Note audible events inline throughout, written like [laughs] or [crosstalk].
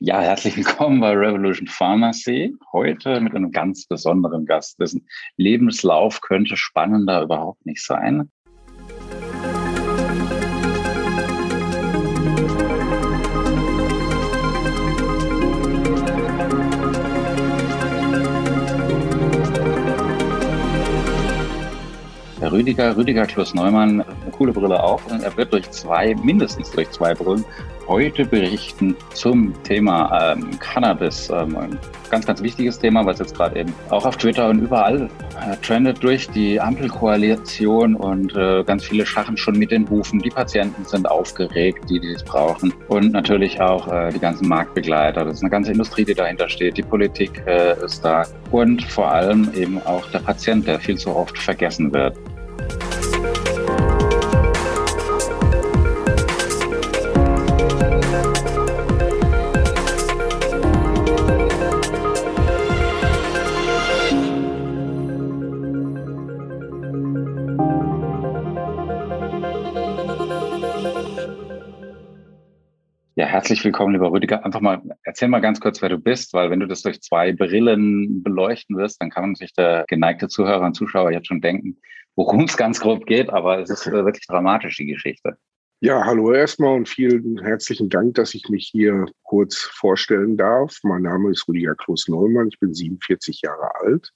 Ja, herzlich willkommen bei Revolution Pharmacy. Heute mit einem ganz besonderen Gast. Dessen Lebenslauf könnte spannender überhaupt nicht sein. Rüdiger, Rüdiger Kloss Neumann, coole Brille auch. Und er wird durch zwei, mindestens durch zwei Brillen, heute berichten zum Thema ähm, Cannabis. Ähm, ein ganz, ganz wichtiges Thema, was jetzt gerade eben auch auf Twitter und überall äh, trendet durch die Ampelkoalition und äh, ganz viele schachen schon mit den Hufen. Die Patienten sind aufgeregt, die, die es brauchen. Und natürlich auch äh, die ganzen Marktbegleiter. Das ist eine ganze Industrie, die dahinter steht. Die Politik äh, ist da. Und vor allem eben auch der Patient, der viel zu oft vergessen wird. Herzlich willkommen, lieber Rüdiger. Einfach mal, erzähl mal ganz kurz, wer du bist, weil wenn du das durch zwei Brillen beleuchten wirst, dann kann sich der geneigte Zuhörer und Zuschauer jetzt schon denken, worum es ganz grob geht, aber es ist äh, wirklich dramatisch, die Geschichte. Ja, hallo erstmal und vielen herzlichen Dank, dass ich mich hier kurz vorstellen darf. Mein Name ist Rüdiger Kloß-Neumann, ich bin 47 Jahre alt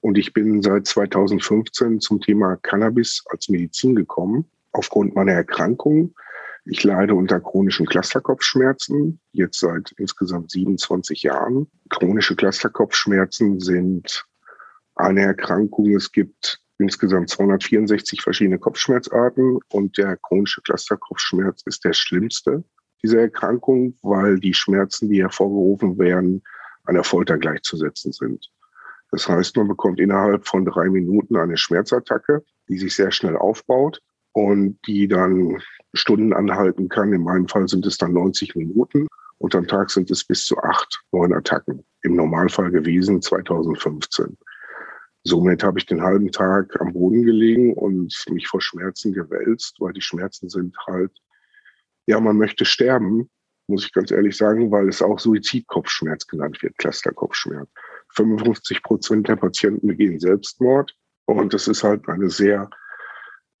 und ich bin seit 2015 zum Thema Cannabis als Medizin gekommen, aufgrund meiner Erkrankung ich leide unter chronischen Clusterkopfschmerzen, jetzt seit insgesamt 27 Jahren. Chronische Clusterkopfschmerzen sind eine Erkrankung. Es gibt insgesamt 264 verschiedene Kopfschmerzarten und der chronische Clusterkopfschmerz ist der schlimmste dieser Erkrankung, weil die Schmerzen, die hervorgerufen werden, einer Folter gleichzusetzen sind. Das heißt, man bekommt innerhalb von drei Minuten eine Schmerzattacke, die sich sehr schnell aufbaut und die dann Stunden anhalten kann. In meinem Fall sind es dann 90 Minuten und am Tag sind es bis zu acht, neun Attacken. Im Normalfall gewesen 2015. Somit habe ich den halben Tag am Boden gelegen und mich vor Schmerzen gewälzt, weil die Schmerzen sind halt, ja, man möchte sterben, muss ich ganz ehrlich sagen, weil es auch Suizidkopfschmerz genannt wird, Clusterkopfschmerz. 55 Prozent der Patienten begehen Selbstmord und das ist halt eine sehr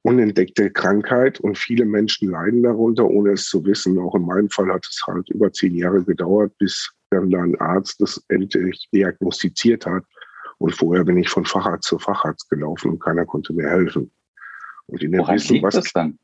unentdeckte Krankheit und viele Menschen leiden darunter, ohne es zu wissen. Auch in meinem Fall hat es halt über zehn Jahre gedauert, bis dann ein Arzt das endlich diagnostiziert hat. Und vorher bin ich von Facharzt zu Facharzt gelaufen und keiner konnte mir helfen. Und in der Woran Wissen, liegt was, das dann?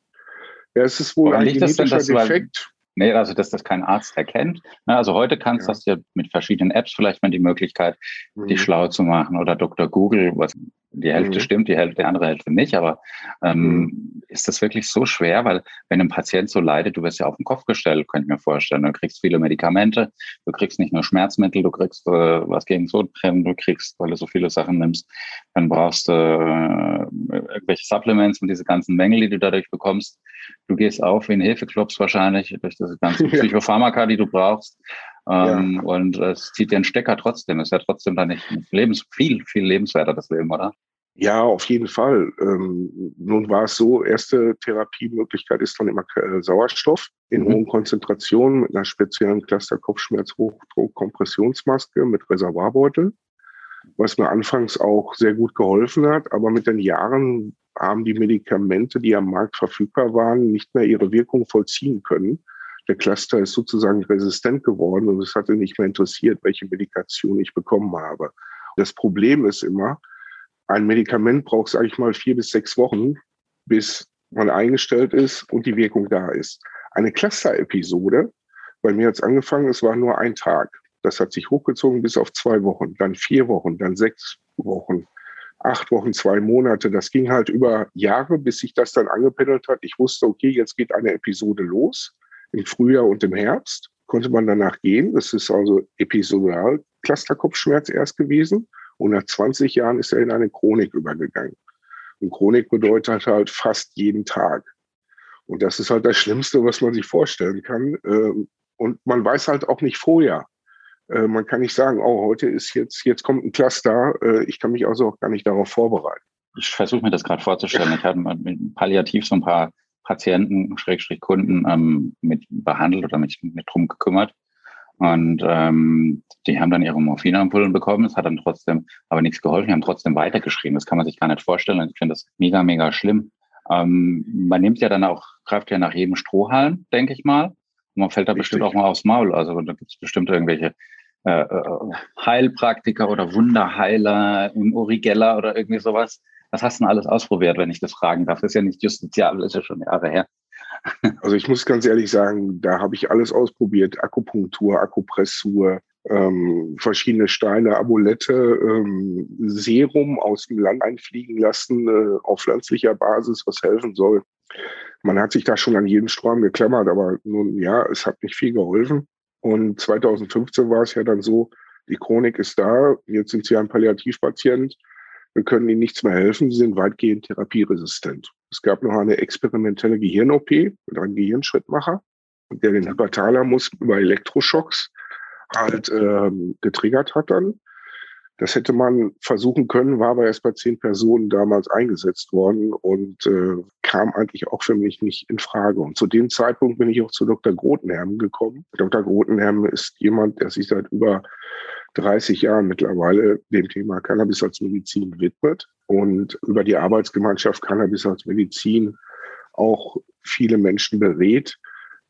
Ja, es ist wohl Woran ein genetischer denn, Defekt. Nee, also dass das kein Arzt erkennt. Also heute kannst ja. du ja mit verschiedenen Apps vielleicht mal die Möglichkeit, mhm. dich schlau zu machen oder Dr. Google, was die Hälfte mhm. stimmt, die Hälfte, die andere Hälfte nicht. Aber ähm, mhm. ist das wirklich so schwer? Weil wenn ein Patient so leidet, du wirst ja auf den Kopf gestellt, könnte ich mir vorstellen. Du kriegst viele Medikamente, du kriegst nicht nur Schmerzmittel, du kriegst äh, was gegen Sodbrennen, du kriegst, weil du so viele Sachen nimmst, dann brauchst du äh, irgendwelche Supplements und diese ganzen Mängel, die du dadurch bekommst. Du gehst auf wie ein Hefeklops wahrscheinlich durch diese ganzen [laughs] Psychopharmaka, die du brauchst. Ähm, ja. Und es zieht den Stecker trotzdem. Ist ja trotzdem dann nicht lebens viel, viel lebenswerter, das Leben, oder? Ja, auf jeden Fall. Ähm, nun war es so, erste Therapiemöglichkeit ist dann immer äh, Sauerstoff in mhm. hohen Konzentrationen mit einer speziellen Cluster-Kopfschmerz-Hochdruck-Kompressionsmaske mit Reservoirbeutel, was mir anfangs auch sehr gut geholfen hat. Aber mit den Jahren haben die Medikamente, die am Markt verfügbar waren, nicht mehr ihre Wirkung vollziehen können. Der Cluster ist sozusagen resistent geworden und es hatte nicht mehr interessiert, welche Medikation ich bekommen habe. Das Problem ist immer, ein Medikament braucht, sage ich mal, vier bis sechs Wochen, bis man eingestellt ist und die Wirkung da ist. Eine Cluster-Episode, bei mir hat es angefangen, es war nur ein Tag. Das hat sich hochgezogen bis auf zwei Wochen, dann vier Wochen, dann sechs Wochen, acht Wochen, zwei Monate. Das ging halt über Jahre, bis sich das dann angependelt hat. Ich wusste, okay, jetzt geht eine Episode los. Im Frühjahr und im Herbst konnte man danach gehen. Das ist also episodal Clusterkopfschmerz erst gewesen. Und nach 20 Jahren ist er in eine Chronik übergegangen. Und Chronik bedeutet halt fast jeden Tag. Und das ist halt das Schlimmste, was man sich vorstellen kann. Ähm, und man weiß halt auch nicht vorher. Äh, man kann nicht sagen, oh, heute ist jetzt, jetzt kommt ein Cluster. Äh, ich kann mich also auch gar nicht darauf vorbereiten. Ich versuche mir das gerade vorzustellen. Ich hatte mit palliativ so ein paar Patienten, Schrägstrich Kunden ähm, mit behandelt oder mich mit drum gekümmert. Und ähm, die haben dann ihre Morphinampullen bekommen. Es hat dann trotzdem aber nichts geholfen. Die haben trotzdem weitergeschrieben. Das kann man sich gar nicht vorstellen. Ich finde das mega, mega schlimm. Ähm, man nimmt ja dann auch Kraft ja nach jedem Strohhalm, denke ich mal. Und man fällt da Richtig. bestimmt auch mal aufs Maul. Also da gibt es bestimmt irgendwelche äh, äh, Heilpraktiker oder Wunderheiler, Urigeller oder irgendwie sowas. Was hast du denn alles ausprobiert, wenn ich das fragen darf? Das ist ja nicht justiziabel, ist ja schon Jahre her. [laughs] Also ich muss ganz ehrlich sagen, da habe ich alles ausprobiert. Akupunktur, Akupressur, ähm, verschiedene Steine, Amulette, ähm, Serum aus dem Land einfliegen lassen äh, auf pflanzlicher Basis, was helfen soll. Man hat sich da schon an jeden Strom geklammert, aber nun ja, es hat nicht viel geholfen. Und 2015 war es ja dann so, die Chronik ist da, jetzt sind sie ein Palliativpatient, wir können ihnen nichts mehr helfen, sie sind weitgehend therapieresistent. Es gab noch eine experimentelle Gehirn-OP mit einem Gehirnschrittmacher, der den Hyperthalamus über Elektroschocks halt ähm, getriggert hat dann. Das hätte man versuchen können, war aber erst bei zehn Personen damals eingesetzt worden und äh, kam eigentlich auch für mich nicht in Frage. Und zu dem Zeitpunkt bin ich auch zu Dr. Grotenherm gekommen. Dr. Grotenherm ist jemand, der sich seit über 30 Jahren mittlerweile dem Thema Cannabis als Medizin widmet und über die Arbeitsgemeinschaft Cannabis als Medizin auch viele Menschen berät,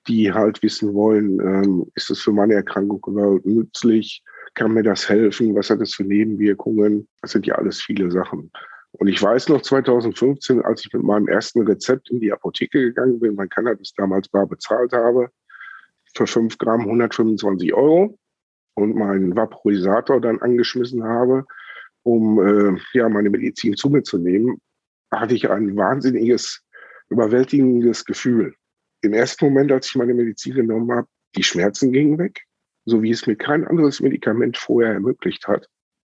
die halt wissen wollen, ähm, ist das für meine Erkrankung überhaupt nützlich? Kann mir das helfen? Was hat das für Nebenwirkungen? Das sind ja alles viele Sachen. Und ich weiß noch 2015, als ich mit meinem ersten Rezept in die Apotheke gegangen bin, mein Cannabis damals bar bezahlt habe, für fünf Gramm 125 Euro und meinen Vaporisator dann angeschmissen habe, um äh, ja meine Medizin zu mir zu nehmen, hatte ich ein wahnsinniges, überwältigendes Gefühl. Im ersten Moment, als ich meine Medizin genommen habe, die Schmerzen gingen weg so wie es mir kein anderes Medikament vorher ermöglicht hat.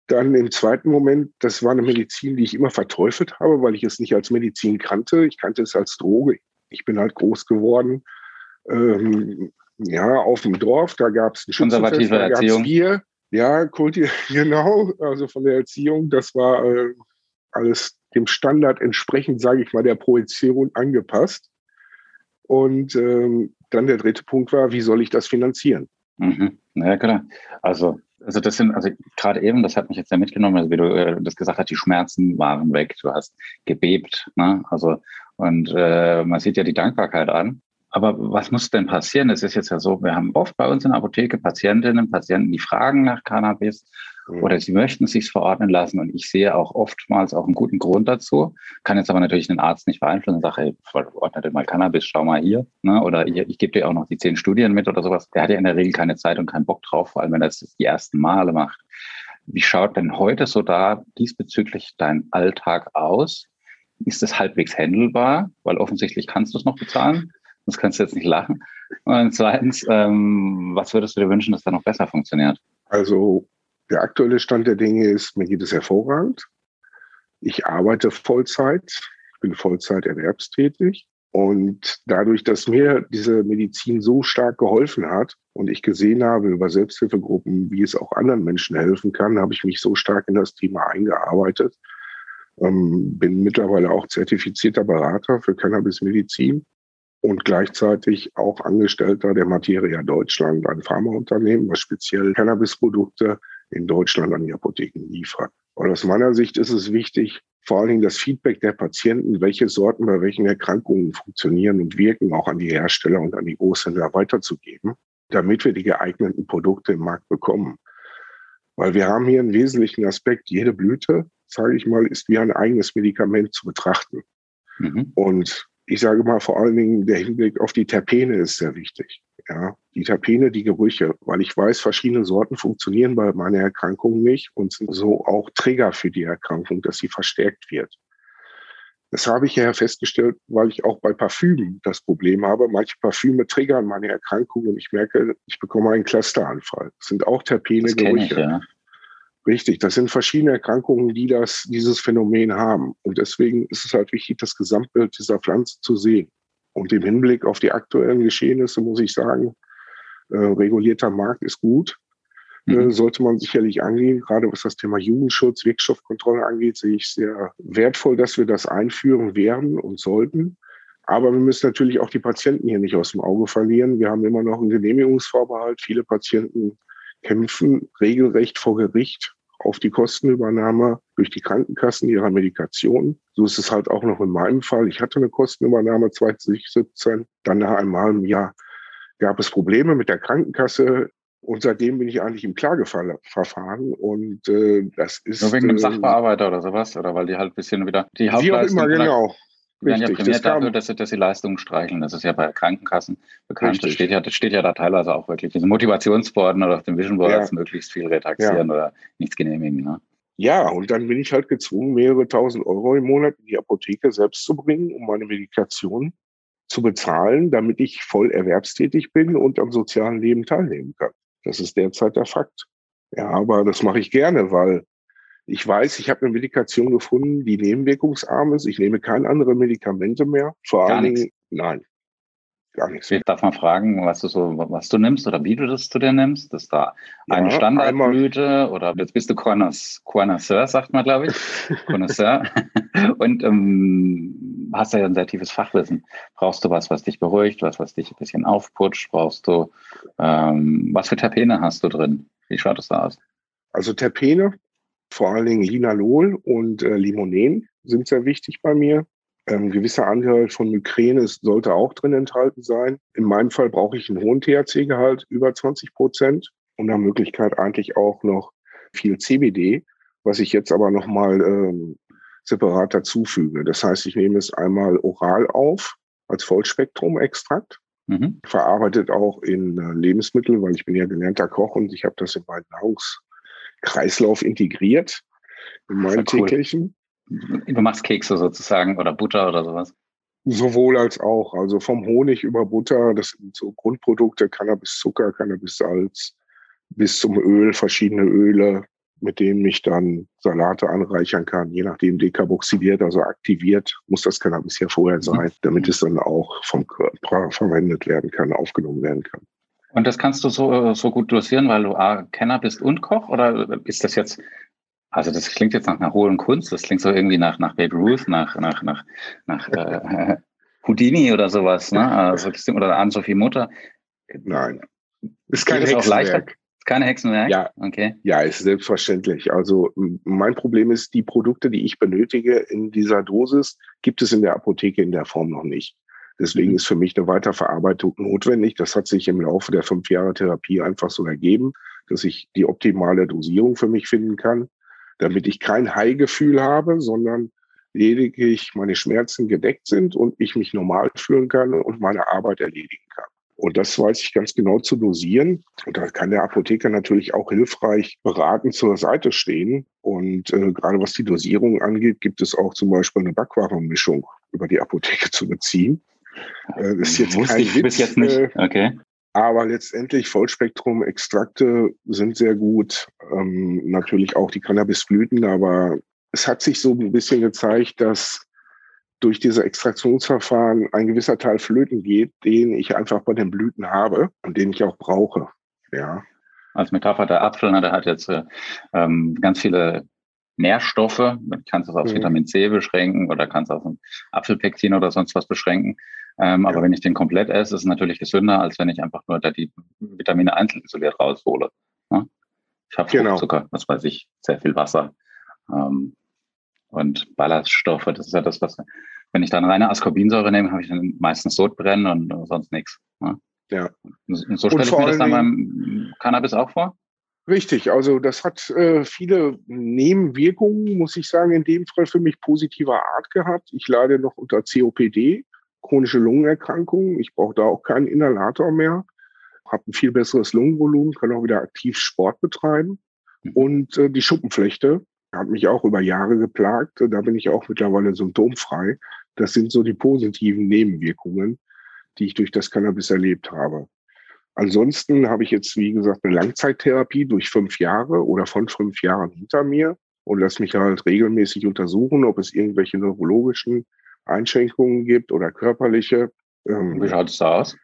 Dann im zweiten Moment, das war eine Medizin, die ich immer verteufelt habe, weil ich es nicht als Medizin kannte. Ich kannte es als Droge. Ich bin halt groß geworden. Ähm, ja, auf dem Dorf, da gab es ein Konservative da Erziehung. Bier. Ja, Kulti, [laughs] genau, also von der Erziehung, das war äh, alles dem Standard entsprechend, sage ich mal, der Projektion angepasst. Und ähm, dann der dritte Punkt war, wie soll ich das finanzieren? Mhm. Ja, klar. Also, also das sind, also gerade eben, das hat mich jetzt ja mitgenommen, also wie du äh, das gesagt hast, die Schmerzen waren weg, du hast gebebt, ne? Also, und äh, man sieht ja die Dankbarkeit an. Aber was muss denn passieren? Es ist jetzt ja so, wir haben oft bei uns in der Apotheke Patientinnen, Patienten, die fragen nach Cannabis Mhm. oder sie möchten es sich verordnen lassen. Und ich sehe auch oftmals auch einen guten Grund dazu, kann jetzt aber natürlich den Arzt nicht beeinflussen und sage, hey, verordne dir mal Cannabis, schau mal hier. Ne? Oder ich, ich gebe dir auch noch die zehn Studien mit oder sowas. Der hat ja in der Regel keine Zeit und keinen Bock drauf, vor allem wenn er es die ersten Male macht. Wie schaut denn heute so da diesbezüglich dein Alltag aus? Ist es halbwegs handelbar? Weil offensichtlich kannst du es noch bezahlen. Das kannst du jetzt nicht lachen. Und zweitens, ähm, was würdest du dir wünschen, dass da noch besser funktioniert? Also der aktuelle Stand der Dinge ist, mir geht es hervorragend. Ich arbeite Vollzeit, bin Vollzeit erwerbstätig. Und dadurch, dass mir diese Medizin so stark geholfen hat und ich gesehen habe über Selbsthilfegruppen, wie es auch anderen Menschen helfen kann, habe ich mich so stark in das Thema eingearbeitet. Ähm, bin mittlerweile auch zertifizierter Berater für Cannabismedizin und gleichzeitig auch Angestellter der Materia Deutschland, ein Pharmaunternehmen, was speziell Cannabisprodukte in Deutschland an die Apotheken liefert. Und aus meiner Sicht ist es wichtig, vor allen Dingen das Feedback der Patienten, welche Sorten bei welchen Erkrankungen funktionieren und wirken, auch an die Hersteller und an die Großhändler weiterzugeben, damit wir die geeigneten Produkte im Markt bekommen. Weil wir haben hier einen wesentlichen Aspekt, jede Blüte, sage ich mal, ist wie ein eigenes Medikament zu betrachten. Mhm. Und ich sage mal vor allen Dingen, der Hinblick auf die Terpene ist sehr wichtig. Ja, die Terpene, die Gerüche, weil ich weiß, verschiedene Sorten funktionieren bei meiner Erkrankung nicht und sind so auch Trigger für die Erkrankung, dass sie verstärkt wird. Das habe ich ja festgestellt, weil ich auch bei Parfümen das Problem habe. Manche Parfüme triggern meine Erkrankung und ich merke, ich bekomme einen Clusteranfall. Das sind auch Terpene, Gerüche. Ich, ja. Richtig, das sind verschiedene Erkrankungen, die das, dieses Phänomen haben. Und deswegen ist es halt wichtig, das Gesamtbild dieser Pflanze zu sehen. Und im Hinblick auf die aktuellen Geschehnisse muss ich sagen, äh, regulierter Markt ist gut. Äh, mhm. Äh, sollte man sicherlich angehen. Gerade was das Thema Jugendschutz, Wirkstoffkontrolle angeht, sehe ich sehr wertvoll, dass wir das einführen werden und sollten. Aber wir müssen natürlich auch die Patienten hier nicht aus dem Auge verlieren. Wir haben immer noch einen Genehmigungsvorbehalt. Viele Patienten kämpfen regelrecht vor Gericht auf die Kostenübernahme durch die Krankenkassen ihrer Medikation. So ist es halt auch noch in meinem Fall. Ich hatte eine Kostenübernahme 2017. Dann nach einem halben Jahr gab es Probleme mit der Krankenkasse. Und seitdem bin ich eigentlich im Klageverfahren und äh, das ist. Nur wegen dem äh, Sachbearbeiter oder sowas? Oder weil die halt ein bisschen wieder die Hauptleistung. Wie auch immer, genau. Die werden ja prämiert dafür, dass sie, dass sie Leistungen streicheln. Das ist ja bei Krankenkassen bekannt. Das steht, ja, das steht ja da teilweise auch wirklich. Diese Motivationsborden oder auf dem Vision Board ja. möglichst viel retaxieren ja. oder nichts genehmigen. Ne? Ja, und dann bin ich halt gezwungen, mehrere tausend Euro im Monat in die Apotheke selbst zu bringen, um meine Medikation zu bezahlen, damit ich voll erwerbstätig bin und am sozialen Leben teilnehmen kann. Das ist derzeit der Fakt. Ja, aber das mache ich gerne, weil ich weiß, ich habe eine Medikation gefunden, die nebenwirkungsarm ist. Ich nehme keine anderen Medikamente mehr. Vor allen Dingen, nein, gar nichts. Ich darf mal fragen, was du so, was du nimmst oder wie du das zu dir nimmst. Das da eine ja, Standardblüte oder jetzt bist du Connoisseur, sagt man, glaube ich. [laughs] Connoisseur. Und ähm, hast ja ein sehr tiefes Fachwissen. Brauchst du was, was dich beruhigt, was, was dich ein bisschen aufputscht? Brauchst du, ähm, was für Terpene hast du drin? Wie schaut es da aus? Also Terpene vor allen Dingen Linalol und äh, Limonen sind sehr wichtig bei mir. Ähm, gewisser Anteil von Migräne sollte auch drin enthalten sein. In meinem Fall brauche ich einen hohen THC-Gehalt, über 20 Prozent und nach Möglichkeit eigentlich auch noch viel CBD, was ich jetzt aber nochmal ähm, separat dazufüge. Das heißt, ich nehme es einmal oral auf als Vollspektrum-Extrakt, mhm. verarbeitet auch in äh, Lebensmittel, weil ich bin ja gelernter Koch und ich habe das in meinen Nahrungs Kreislauf integriert in meinen cool. täglichen. Du machst Kekse sozusagen oder Butter oder sowas? Sowohl als auch. Also vom Honig über Butter, das sind so Grundprodukte, Cannabis-Zucker, Cannabis-Salz, bis zum Öl, verschiedene Öle, mit denen ich dann Salate anreichern kann, je nachdem dekarboxyliert, also aktiviert, muss das Cannabis ja vorher mhm. sein, damit es dann auch vom Körper verwendet werden kann, aufgenommen werden kann. Und das kannst du so, so gut dosieren, weil du A, Kenner bist und Koch? Oder ist das jetzt, also das klingt jetzt nach einer hohen Kunst, das klingt so irgendwie nach, nach Babe Ruth, nach, nach, nach, nach äh, [laughs] Houdini oder sowas, ne? Also, oder Anne-Sophie Mutter. Nein. Ist kein Hexenwerk. Ist keine Hexenwerk? Ja. Okay. Ja, ist selbstverständlich. Also mein Problem ist, die Produkte, die ich benötige in dieser Dosis, gibt es in der Apotheke in der Form noch nicht. Deswegen ist für mich eine Weiterverarbeitung notwendig. Das hat sich im Laufe der fünf Jahre Therapie einfach so ergeben, dass ich die optimale Dosierung für mich finden kann, damit ich kein High-Gefühl habe, sondern lediglich meine Schmerzen gedeckt sind und ich mich normal fühlen kann und meine Arbeit erledigen kann. Und das weiß ich ganz genau zu dosieren. Und da kann der Apotheker natürlich auch hilfreich beraten zur Seite stehen. Und äh, gerade was die Dosierung angeht, gibt es auch zum Beispiel eine Backwarenmischung über die Apotheke zu beziehen. Äh, das ist jetzt Wusste kein ich Witz, bis jetzt nicht. Äh, okay. Aber letztendlich Vollspektrum-Extrakte sind sehr gut. Ähm, natürlich auch die Cannabisblüten, aber es hat sich so ein bisschen gezeigt, dass durch diese Extraktionsverfahren ein gewisser Teil flöten geht, den ich einfach bei den Blüten habe und den ich auch brauche. Ja. Als Metapher der Apfel, ne, der hat jetzt äh, ähm, ganz viele Nährstoffe. Du kannst es auf mhm. Vitamin C beschränken oder kannst auf ein Apfelpektin oder sonst was beschränken. Ähm, ja. Aber wenn ich den komplett esse, ist es natürlich gesünder, als wenn ich einfach nur da die Vitamine einzeln isoliert raushole. Ne? Ich habe genau. Fruchtzucker, was weiß ich, sehr viel Wasser ähm, und Ballaststoffe. Das ist ja das, was, wenn ich dann reine Ascorbinsäure nehme, habe ich dann meistens Sodbrennen und sonst nichts. Ne? Ja. Und so stelle ich mir das dann beim Cannabis auch vor? Richtig, also das hat äh, viele Nebenwirkungen, muss ich sagen, in dem Fall für mich positiver Art gehabt. Ich leide noch unter COPD, chronische Lungenerkrankungen. Ich brauche da auch keinen Inhalator mehr, habe ein viel besseres Lungenvolumen, kann auch wieder aktiv Sport betreiben. Mhm. Und äh, die Schuppenflechte hat mich auch über Jahre geplagt. Da bin ich auch mittlerweile symptomfrei. Das sind so die positiven Nebenwirkungen, die ich durch das Cannabis erlebt habe. Ansonsten habe ich jetzt, wie gesagt, eine Langzeittherapie durch fünf Jahre oder von fünf Jahren hinter mir und lasse mich halt regelmäßig untersuchen, ob es irgendwelche neurologischen Einschränkungen gibt oder körperliche. Ähm, wie schaut es da aus?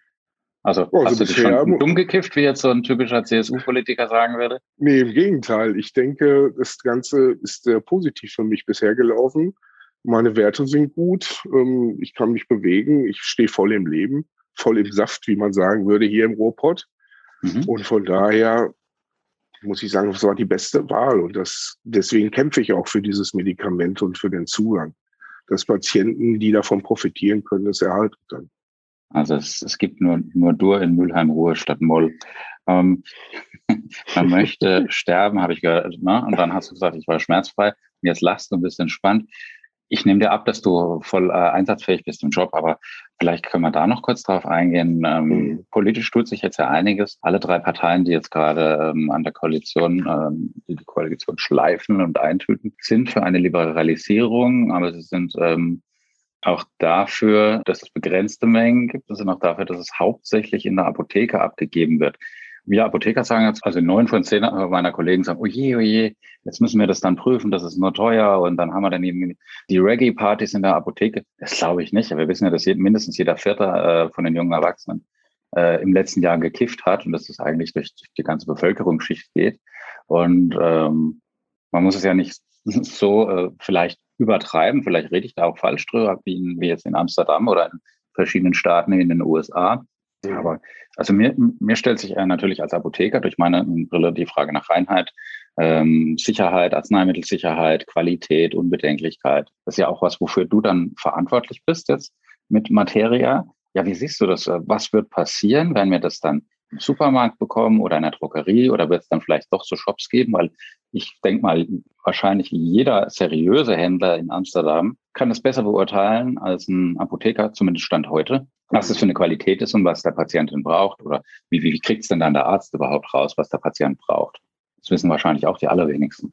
Also, oh, hast du dich schon dumm gekifft, wie jetzt so ein typischer CSU-Politiker sagen würde? Nee, im Gegenteil. Ich denke, das Ganze ist sehr positiv für mich bisher gelaufen. Meine Werte sind gut. Ähm, ich kann mich bewegen. Ich stehe voll im Leben, voll im Saft, wie man sagen würde, hier im Ruhrpott. Mhm. Und von daher muss ich sagen, das war die beste Wahl. Und das, deswegen kämpfe ich auch für dieses Medikament und für den Zugang, dass Patienten, die davon profitieren können, es erhalten können. Also es, es gibt nur, nur Dur in Mülheim Ruhe statt Moll. Ähm, [laughs] man möchte [laughs] sterben, habe ich gehört. Ne? Und dann hast du gesagt, ich war schmerzfrei. Und jetzt lachst du ein bisschen entspannt ich nehme dir ab, dass du voll äh, einsatzfähig bist im Job, aber vielleicht können wir da noch kurz drauf eingehen. Ähm, mhm. Politisch tut sich jetzt ja einiges. Alle drei Parteien, die jetzt gerade ähm, an der Koalition, ähm, die die Koalition schleifen und eintüten, sind für eine Liberalisierung, aber sie sind ähm, auch dafür, dass es begrenzte Mengen gibt. Sie sind auch dafür, dass es hauptsächlich in der Apotheke abgegeben wird wir Apotheker sagen jetzt, also neun von zehn meiner Kollegen sagen, oje, oje, jetzt müssen wir das dann prüfen, das ist nur teuer und dann haben wir dann eben die Reggae-Partys in der Apotheke. Das glaube ich nicht, wir wissen ja, dass mindestens jeder Vierte äh, von den jungen Erwachsenen äh, im letzten Jahr gekifft hat und dass das eigentlich durch die ganze Bevölkerungsschicht geht. Und ähm, man muss es ja nicht [laughs] so äh, vielleicht übertreiben, vielleicht rede ich da auch falsch drüber, wie, in, wie jetzt in Amsterdam oder in verschiedenen Staaten in den USA. Aber also mir, mir stellt sich natürlich als Apotheker durch meine Brille die Frage nach Reinheit, ähm, Sicherheit, Arzneimittelsicherheit, Qualität, Unbedenklichkeit. Das ist ja auch was, wofür du dann verantwortlich bist jetzt mit Materia. Ja, wie siehst du das? Was wird passieren, wenn wir das dann im Supermarkt bekommen oder in der Drogerie oder wird es dann vielleicht doch so Shops geben? Weil ich denke mal, wahrscheinlich jeder seriöse Händler in Amsterdam kann es besser beurteilen als ein Apotheker, zumindest Stand heute, was das für eine Qualität ist und was der Patient denn braucht oder wie, wie, wie kriegt es denn dann der Arzt überhaupt raus, was der Patient braucht. Das wissen wahrscheinlich auch die allerwenigsten.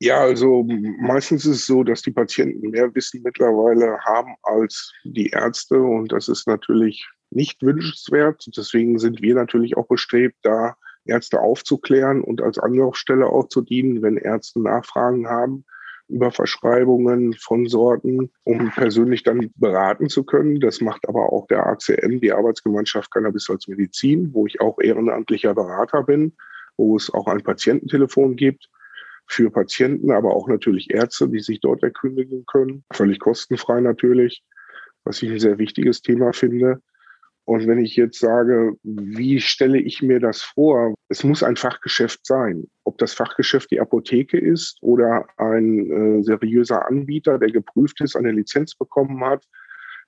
Ja, also meistens ist es so, dass die Patienten mehr Wissen mittlerweile haben als die Ärzte und das ist natürlich nicht wünschenswert. Deswegen sind wir natürlich auch bestrebt, da Ärzte aufzuklären und als Anlaufstelle auch zu dienen, wenn Ärzte Nachfragen haben über Verschreibungen von Sorten, um persönlich dann beraten zu können. Das macht aber auch der ACM, die Arbeitsgemeinschaft Cannabis als Medizin, wo ich auch ehrenamtlicher Berater bin, wo es auch ein Patiententelefon gibt für Patienten, aber auch natürlich Ärzte, die sich dort erkündigen können. Völlig kostenfrei natürlich, was ich ein sehr wichtiges Thema finde. Und wenn ich jetzt sage, wie stelle ich mir das vor? Es muss ein Fachgeschäft sein. Ob das Fachgeschäft die Apotheke ist oder ein äh, seriöser Anbieter, der geprüft ist, eine Lizenz bekommen hat,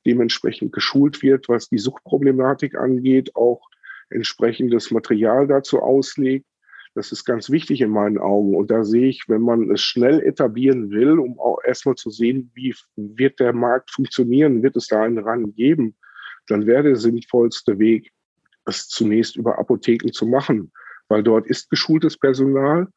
dementsprechend geschult wird, was die Suchtproblematik angeht, auch entsprechendes Material dazu auslegt. Das ist ganz wichtig in meinen Augen. Und da sehe ich, wenn man es schnell etablieren will, um auch erstmal zu sehen, wie wird der Markt funktionieren, wird es da einen Rang geben, dann wäre der sinnvollste Weg, es zunächst über Apotheken zu machen, weil dort ist geschultes Personal,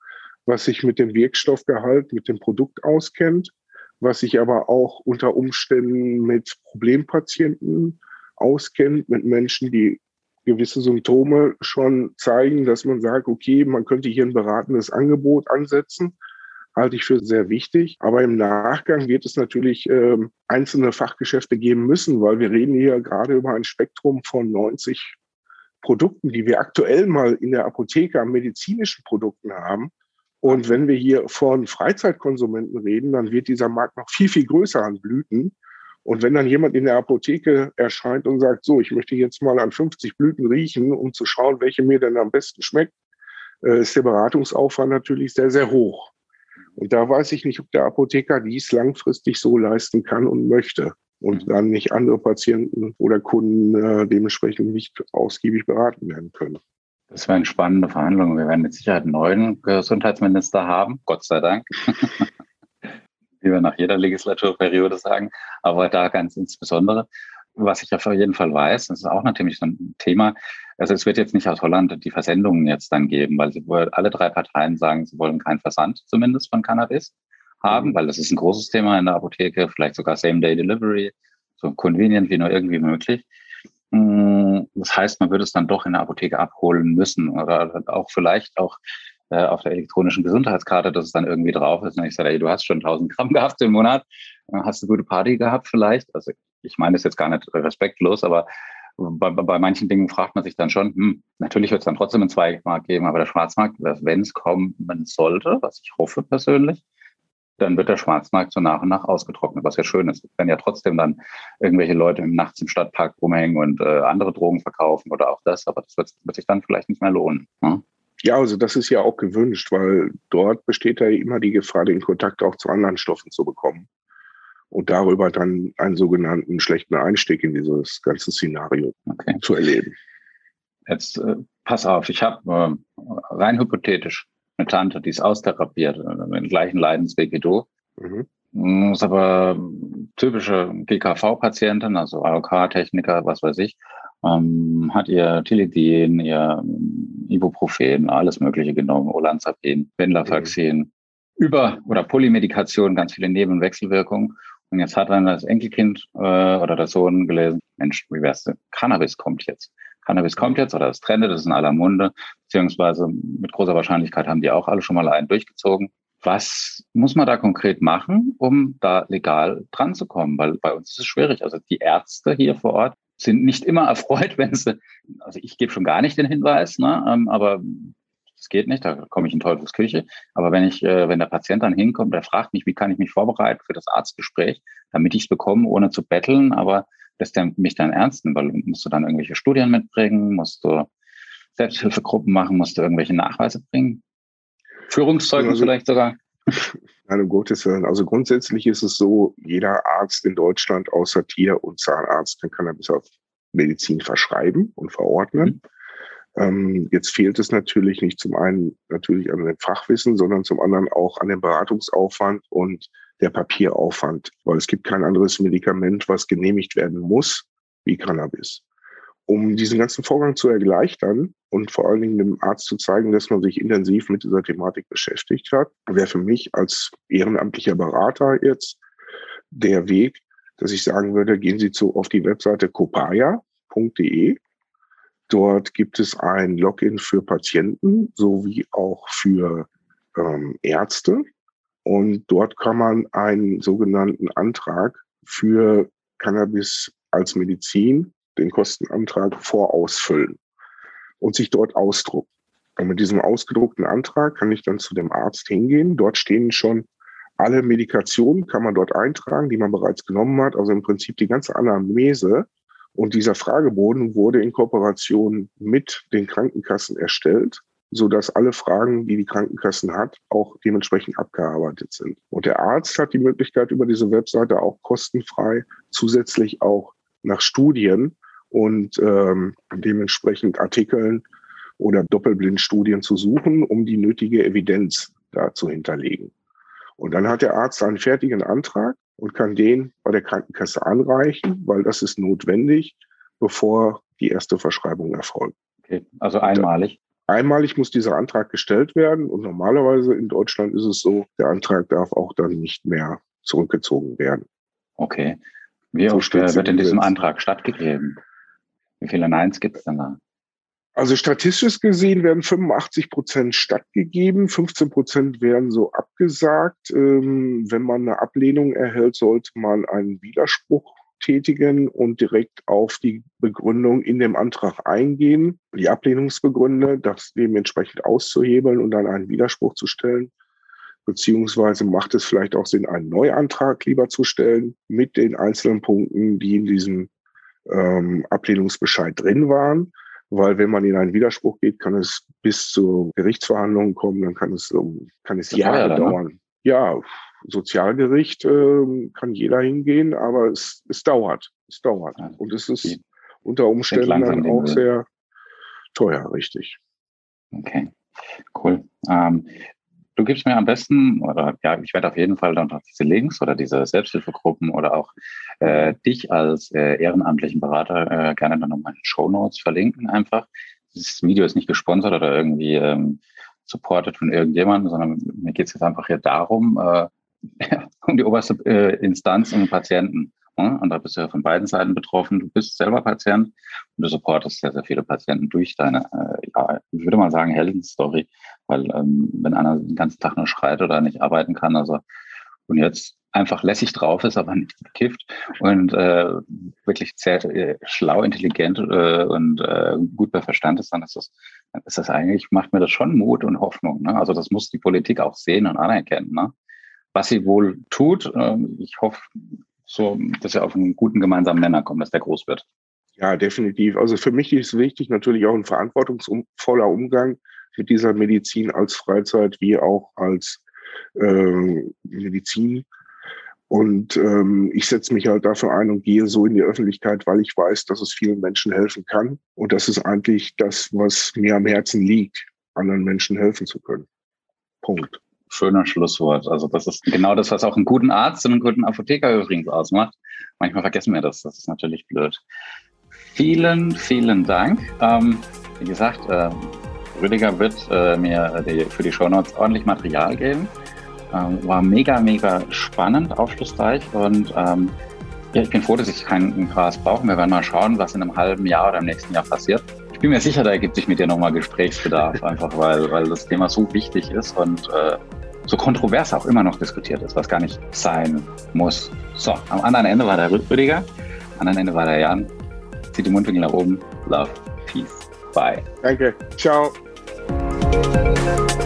was sich mit dem Wirkstoffgehalt, mit dem Produkt auskennt, was sich aber auch unter Umständen mit Problempatienten auskennt, mit Menschen, die gewisse Symptome schon zeigen, dass man sagt, okay, man könnte hier ein beratendes Angebot ansetzen halte ich für sehr wichtig. Aber im Nachgang wird es natürlich äh, einzelne Fachgeschäfte geben müssen, weil wir reden hier gerade über ein Spektrum von 90 Produkten, die wir aktuell mal in der Apotheke an medizinischen Produkten haben. Und wenn wir hier von Freizeitkonsumenten reden, dann wird dieser Markt noch viel, viel größer an Blüten. Und wenn dann jemand in der Apotheke erscheint und sagt, so, ich möchte jetzt mal an 50 Blüten riechen, um zu schauen, welche mir denn am besten schmeckt, äh, ist der Beratungsaufwand natürlich sehr, sehr hoch. Und da weiß ich nicht, ob der Apotheker dies langfristig so leisten kann und möchte und dann nicht andere Patienten oder Kunden äh, dementsprechend nicht ausgiebig beraten werden können. Das wären spannende Verhandlungen. Wir werden mit Sicherheit einen neuen Gesundheitsminister haben, Gott sei Dank. [laughs] Wie wir nach jeder Legislaturperiode sagen, aber da ganz insbesondere. Was ich auf jeden Fall weiß, das ist auch natürlich so ein Thema, also es wird jetzt nicht aus Holland die Versendungen jetzt dann geben, weil sie alle drei Parteien sagen, sie wollen keinen Versand zumindest von Cannabis haben, mhm. weil das ist ein großes Thema in der Apotheke, vielleicht sogar Same-Day-Delivery, so convenient wie nur irgendwie möglich. Mm, das heißt, man würde es dann doch in der Apotheke abholen müssen oder auch vielleicht auch äh, auf der elektronischen Gesundheitskarte, dass es dann irgendwie drauf ist. Und ich sage, ey, du hast schon 1000 Gramm [laughs] gehabt im Monat, hast du gute Party gehabt vielleicht. Also ich meine das jetzt gar nicht respektlos, aber bei, bei manchen Dingen fragt man sich dann schon, hm, natürlich wird es dann trotzdem einen Zweigmarkt geben, aber der Schwarzmarkt, wenn es kommen sollte, was ich hoffe persönlich, dann wird der Schwarzmarkt so nach und nach ausgetrocknet, was ja schön ist. Wenn ja trotzdem dann irgendwelche Leute nachts im Stadtpark rumhängen und äh, andere Drogen verkaufen oder auch das, aber das wird, wird sich dann vielleicht nicht mehr lohnen. Ne? Ja, also das ist ja auch gewünscht, weil dort besteht ja immer die Gefahr, den Kontakt auch zu anderen Stoffen zu bekommen und darüber dann einen sogenannten schlechten Einstieg in dieses ganze Szenario okay. zu erleben. Jetzt äh, pass auf, ich habe äh, rein hypothetisch eine Tante, die ist austherapiert, äh, mit dem gleichen Leidensweg wie du. Mhm. Mm, ist aber typische GKV-Patientin, also AOK-Techniker, was weiß ich, ähm, hat ihr Tilidin, ihr Ibuprofen, alles Mögliche genommen, Olanzapin, Venlafaxin, mhm. über- oder Polymedikation, ganz viele Nebenwechselwirkungen. Und jetzt hat dann das Enkelkind äh, oder der Sohn gelesen, Mensch, wie wär's denn? Cannabis kommt jetzt. Cannabis kommt jetzt oder es trendet, das ist in aller Munde, beziehungsweise mit großer Wahrscheinlichkeit haben die auch alle schon mal einen durchgezogen. Was muss man da konkret machen, um da legal dran zu kommen? Weil bei uns ist es schwierig. Also die Ärzte hier vor Ort sind nicht immer [laughs] erfreut, wenn sie, also ich gebe schon gar nicht den Hinweis, ne, ähm, aber es geht nicht, da komme ich in Teufels Küche. Aber wenn ich, äh, wenn der Patient dann hinkommt, der fragt mich, wie kann ich mich vorbereiten für das Arztgespräch, damit ich es bekomme, ohne zu betteln, aber lässt der mich dann ernst nehmen, weil musst du dann irgendwelche Studien mitbringen, musst du Selbsthilfegruppen machen, musst du irgendwelche Nachweise bringen. Führungszeugen also, vielleicht sogar. [laughs] Nein, um Gottes Willen. Also grundsätzlich ist es so, jeder Arzt in Deutschland außer Tier- und Zahnarzt kann Cannabis auf Medizin verschreiben und verordnen. Mhm. Ähm, jetzt fehlt es natürlich nicht zum einen natürlich an dem Fachwissen, sondern zum anderen auch an dem Beratungsaufwand und der Papieraufwand, weil es gibt kein anderes Medikament, was genehmigt werden muss wie Cannabis. Um diesen ganzen Vorgang zu erleichtern und vor allen Dingen dem Arzt zu zeigen, dass man sich intensiv mit dieser Thematik beschäftigt hat, wäre für mich als ehrenamtlicher Berater jetzt der Weg, dass ich sagen würde, gehen Sie zu, auf die Webseite copaya.de Dort gibt es ein Login für Patienten sowie auch für ähm, Ärzte. Und dort kann man einen sogenannten Antrag für Cannabis als Medizin, den Kostenantrag, vorausfüllen und sich dort ausdrucken. Und mit diesem ausgedruckten Antrag kann ich dann zu dem Arzt hingehen. Dort stehen schon alle Medikationen, kann man dort eintragen, die man bereits genommen hat. Also im Prinzip die ganze Anamnese und dieser Fragebogen wurde in Kooperation mit den Krankenkassen erstellt, so dass alle Fragen, die die Krankenkassen hat, auch dementsprechend abgearbeitet sind. Und der Arzt hat die Möglichkeit, über diese Webseite auch kostenfrei zusätzlich auch nach Studien und ähm, dementsprechend Artikeln oder Doppelblindstudien zu suchen, um die nötige Evidenz da zu hinterlegen. Und dann hat der Arzt einen fertigen Antrag und kann den bei der Krankenkasse anreichen, weil das ist notwendig, bevor die erste Verschreibung erfolgt. Okay, also einmalig. Einmalig muss dieser Antrag gestellt werden und normalerweise in Deutschland ist es so, der Antrag darf auch dann nicht mehr zurückgezogen werden. Okay. Wie so oft wird in diesem Antrag stattgegeben? Wie viele Neins gibt es denn da? Also statistisch gesehen werden 85 Prozent stattgegeben, 15 Prozent werden so abgesagt. Ähm, wenn man eine Ablehnung erhält, sollte man einen Widerspruch tätigen und direkt auf die Begründung in dem Antrag eingehen, die Ablehnungsbegründe, das dementsprechend auszuhebeln und dann einen Widerspruch zu stellen. Beziehungsweise macht es vielleicht auch Sinn, einen Neuantrag lieber zu stellen mit den einzelnen Punkten, die in diesem ähm, Ablehnungsbescheid drin waren weil wenn man in einen Widerspruch geht, kann es bis zu Gerichtsverhandlungen kommen, dann kann es, kann es Jahre ne? dauern. Ne? Ja, Sozialgericht äh, kann jeder hingehen, aber es, es dauert. Es dauert. Und es ist unter Umständen dann auch sehr teuer, richtig. Okay, cool. Ähm, Du gibst mir am besten, oder ja, ich werde auf jeden Fall dann noch diese Links oder diese Selbsthilfegruppen oder auch äh, dich als äh, ehrenamtlichen Berater äh, gerne dann nochmal in den Show Notes verlinken einfach. Dieses Video ist nicht gesponsert oder irgendwie ähm, supported von irgendjemandem, sondern mir geht es jetzt einfach hier darum, äh, [laughs] um die oberste äh, Instanz und den Patienten. Ne? Und da bist du ja von beiden Seiten betroffen. Du bist selber Patient und du supportest sehr, sehr viele Patienten durch deine, äh, ja, ich würde mal sagen, Heldenstory. Weil ähm, wenn einer den ganzen Tag nur schreit oder nicht arbeiten kann, also und jetzt einfach lässig drauf ist, aber nicht bekifft und äh, wirklich sehr äh, schlau, intelligent äh, und äh, gut bei Verstand ist, dann ist das, ist das eigentlich, macht mir das schon Mut und Hoffnung. Ne? Also das muss die Politik auch sehen und anerkennen. Ne? was sie wohl tut. Ähm, ich hoffe, so, dass wir auf einen guten gemeinsamen Nenner kommen, dass der groß wird. Ja, definitiv. Also für mich ist wichtig natürlich auch ein verantwortungsvoller Umgang mit dieser Medizin als Freizeit wie auch als äh, Medizin. Und ähm, ich setze mich halt dafür ein und gehe so in die Öffentlichkeit, weil ich weiß, dass es vielen Menschen helfen kann. Und das ist eigentlich das, was mir am Herzen liegt, anderen Menschen helfen zu können. Punkt. Schöner Schlusswort. Also das ist genau das, was auch einen guten Arzt und einen guten Apotheker übrigens ausmacht. Manchmal vergessen wir das. Das ist natürlich blöd. Vielen, vielen Dank. Ähm, wie gesagt, äh, Rüdiger wird äh, mir die, für die Shownotes ordentlich Material geben. Ähm, war mega, mega spannend, aufschlussreich und ähm, ja, ich bin froh, dass ich keinen Gras brauche. Wir werden mal schauen, was in einem halben Jahr oder im nächsten Jahr passiert. Ich bin mir sicher, da ergibt sich mit dir nochmal Gesprächsbedarf, [laughs] einfach weil, weil das Thema so wichtig ist und äh, so kontrovers auch immer noch diskutiert ist, was gar nicht sein muss. So, am anderen Ende war der Rüdiger, am anderen Ende war der Jan. Zieht die Mundwinkel nach oben. Love, Peace, Bye. Danke. Ciao. Thank you.